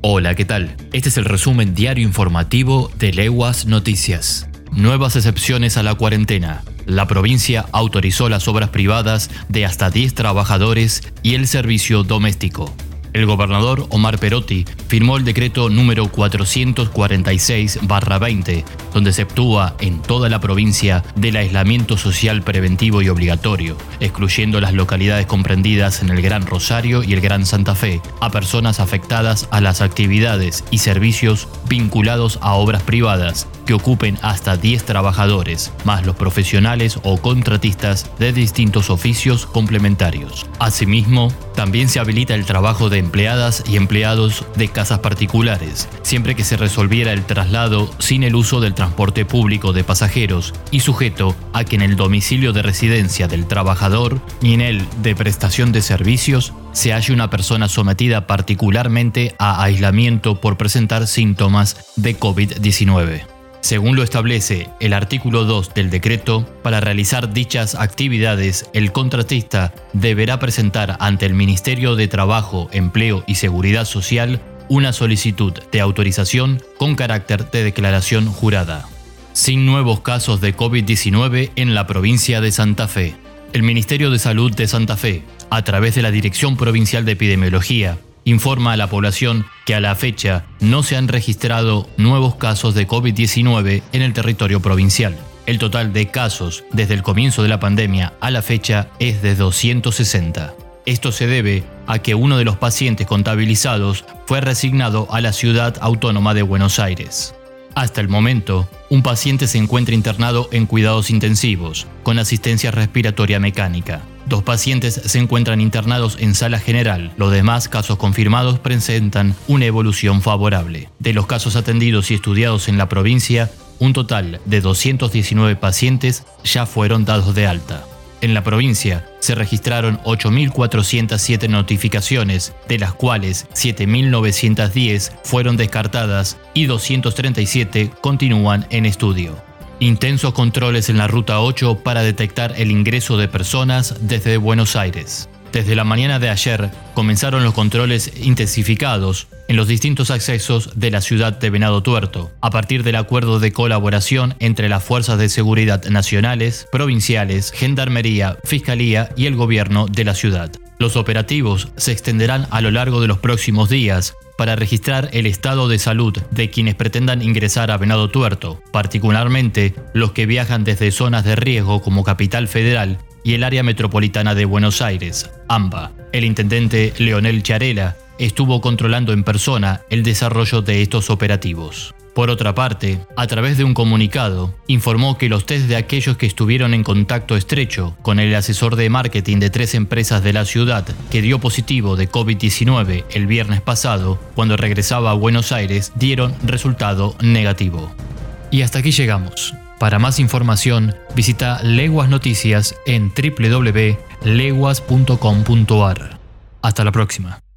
Hola, ¿qué tal? Este es el resumen diario informativo de Leguas Noticias. Nuevas excepciones a la cuarentena. La provincia autorizó las obras privadas de hasta 10 trabajadores y el servicio doméstico. El gobernador Omar Perotti firmó el decreto número 446-20, donde se actúa en toda la provincia del aislamiento social preventivo y obligatorio, excluyendo las localidades comprendidas en el Gran Rosario y el Gran Santa Fe, a personas afectadas a las actividades y servicios vinculados a obras privadas que ocupen hasta 10 trabajadores, más los profesionales o contratistas de distintos oficios complementarios. Asimismo, también se habilita el trabajo de empleadas y empleados de casas particulares, siempre que se resolviera el traslado sin el uso del transporte público de pasajeros y sujeto a que en el domicilio de residencia del trabajador ni en el de prestación de servicios se halle una persona sometida particularmente a aislamiento por presentar síntomas de COVID-19. Según lo establece el artículo 2 del decreto, para realizar dichas actividades, el contratista deberá presentar ante el Ministerio de Trabajo, Empleo y Seguridad Social una solicitud de autorización con carácter de declaración jurada. Sin nuevos casos de COVID-19 en la provincia de Santa Fe. El Ministerio de Salud de Santa Fe, a través de la Dirección Provincial de Epidemiología, informa a la población que a la fecha no se han registrado nuevos casos de COVID-19 en el territorio provincial. El total de casos desde el comienzo de la pandemia a la fecha es de 260. Esto se debe a que uno de los pacientes contabilizados fue resignado a la ciudad autónoma de Buenos Aires. Hasta el momento, un paciente se encuentra internado en cuidados intensivos, con asistencia respiratoria mecánica. Dos pacientes se encuentran internados en sala general. Los demás casos confirmados presentan una evolución favorable. De los casos atendidos y estudiados en la provincia, un total de 219 pacientes ya fueron dados de alta. En la provincia se registraron 8.407 notificaciones, de las cuales 7.910 fueron descartadas y 237 continúan en estudio. Intensos controles en la Ruta 8 para detectar el ingreso de personas desde Buenos Aires. Desde la mañana de ayer comenzaron los controles intensificados en los distintos accesos de la ciudad de Venado Tuerto, a partir del acuerdo de colaboración entre las fuerzas de seguridad nacionales, provinciales, gendarmería, fiscalía y el gobierno de la ciudad. Los operativos se extenderán a lo largo de los próximos días para registrar el estado de salud de quienes pretendan ingresar a Venado Tuerto, particularmente los que viajan desde zonas de riesgo como Capital Federal y el área metropolitana de Buenos Aires, AMBA. El intendente Leonel Charela estuvo controlando en persona el desarrollo de estos operativos. Por otra parte, a través de un comunicado, informó que los test de aquellos que estuvieron en contacto estrecho con el asesor de marketing de tres empresas de la ciudad que dio positivo de COVID-19 el viernes pasado, cuando regresaba a Buenos Aires, dieron resultado negativo. Y hasta aquí llegamos. Para más información, visita Leguas Noticias en www.leguas.com.ar. Hasta la próxima.